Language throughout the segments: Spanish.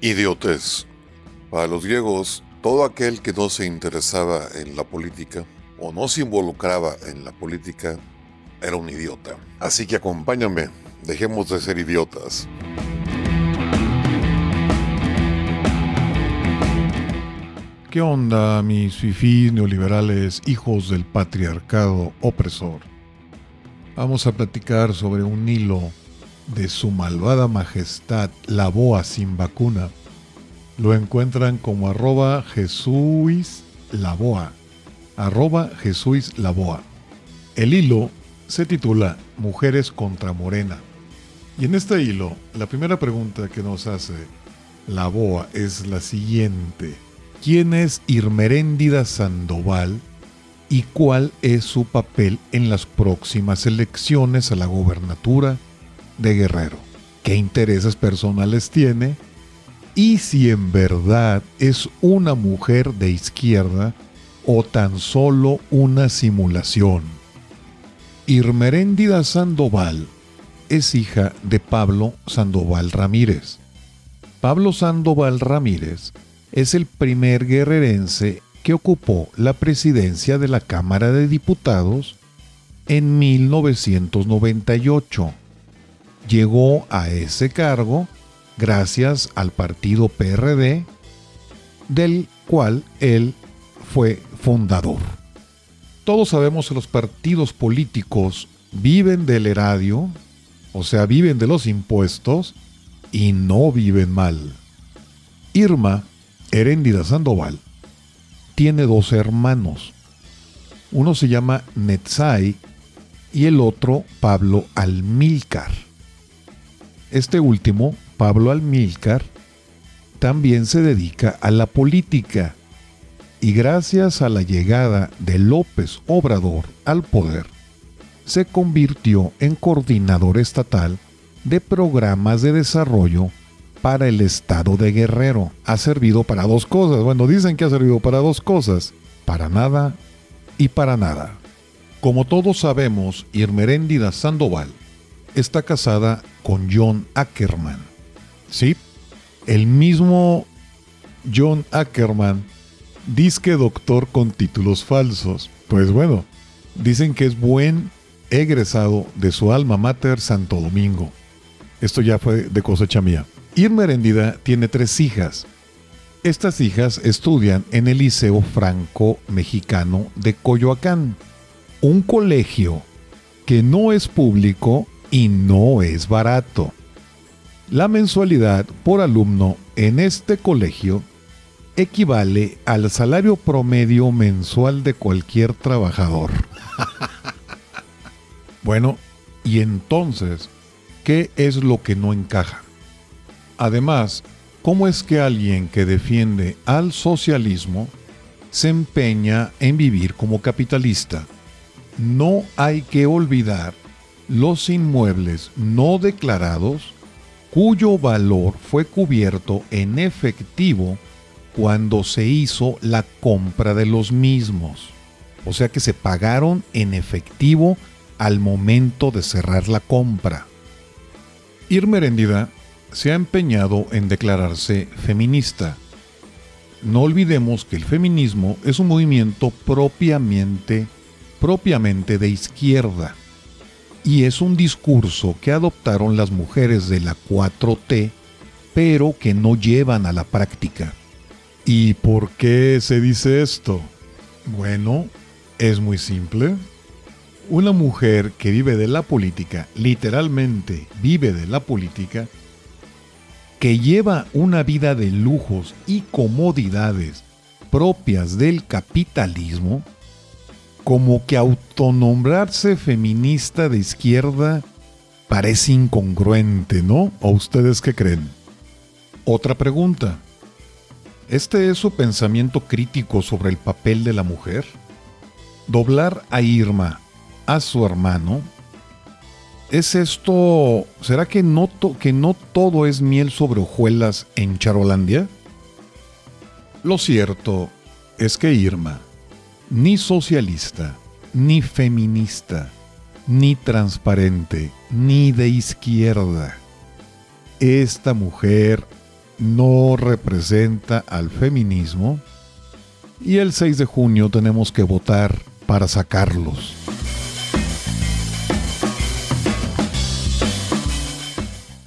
Idiotez. Para los griegos, todo aquel que no se interesaba en la política o no se involucraba en la política era un idiota. Así que acompáñame, dejemos de ser idiotas. ¿Qué onda, mis fifís neoliberales, hijos del patriarcado opresor? Vamos a platicar sobre un hilo de su malvada majestad, la boa sin vacuna. Lo encuentran como arroba Jesús la boa. Arroba la boa. El hilo se titula Mujeres contra Morena. Y en este hilo, la primera pregunta que nos hace la boa es la siguiente. ¿Quién es Irmeréndida Sandoval y cuál es su papel en las próximas elecciones a la gobernatura de Guerrero, qué intereses personales tiene y si en verdad es una mujer de izquierda o tan solo una simulación. Irmeréndida Sandoval es hija de Pablo Sandoval Ramírez. Pablo Sandoval Ramírez es el primer guerrerense que ocupó la presidencia de la Cámara de Diputados en 1998 llegó a ese cargo gracias al partido PRD, del cual él fue fundador. Todos sabemos que los partidos políticos viven del erario, o sea, viven de los impuestos, y no viven mal. Irma Heréndida Sandoval tiene dos hermanos. Uno se llama Netzai y el otro Pablo Almílcar. Este último, Pablo Almílcar, también se dedica a la política y gracias a la llegada de López Obrador al poder, se convirtió en coordinador estatal de programas de desarrollo para el estado de Guerrero. Ha servido para dos cosas. Bueno, dicen que ha servido para dos cosas. Para nada y para nada. Como todos sabemos, Irmeréndida Sandoval está casada con John Ackerman. ¿Sí? El mismo John Ackerman disque doctor con títulos falsos. Pues bueno, dicen que es buen egresado de su alma mater Santo Domingo. Esto ya fue de cosecha mía. Irma Herendida tiene tres hijas. Estas hijas estudian en el Liceo Franco Mexicano de Coyoacán, un colegio que no es público y no es barato. La mensualidad por alumno en este colegio equivale al salario promedio mensual de cualquier trabajador. bueno, y entonces, ¿qué es lo que no encaja? Además, ¿cómo es que alguien que defiende al socialismo se empeña en vivir como capitalista? No hay que olvidar los inmuebles no declarados cuyo valor fue cubierto en efectivo cuando se hizo la compra de los mismos. O sea que se pagaron en efectivo al momento de cerrar la compra. Irmerendida se ha empeñado en declararse feminista. No olvidemos que el feminismo es un movimiento propiamente, propiamente de izquierda y es un discurso que adoptaron las mujeres de la 4T, pero que no llevan a la práctica. ¿Y por qué se dice esto? Bueno, es muy simple. Una mujer que vive de la política, literalmente vive de la política, que lleva una vida de lujos y comodidades propias del capitalismo, como que autonombrarse feminista de izquierda parece incongruente, ¿no? ¿O ustedes qué creen? Otra pregunta. ¿Este es su pensamiento crítico sobre el papel de la mujer? Doblar a Irma a su hermano. ¿Es esto, será que no, que no todo es miel sobre hojuelas en Charolandia? Lo cierto es que Irma ni socialista, ni feminista, ni transparente, ni de izquierda. Esta mujer no representa al feminismo y el 6 de junio tenemos que votar para sacarlos.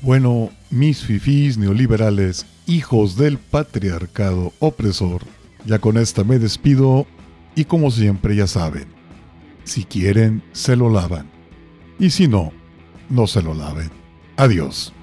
Bueno, mis fifís neoliberales, hijos del patriarcado opresor, ya con esta me despido y como siempre ya saben, si quieren se lo lavan y si no, no se lo laven. Adiós.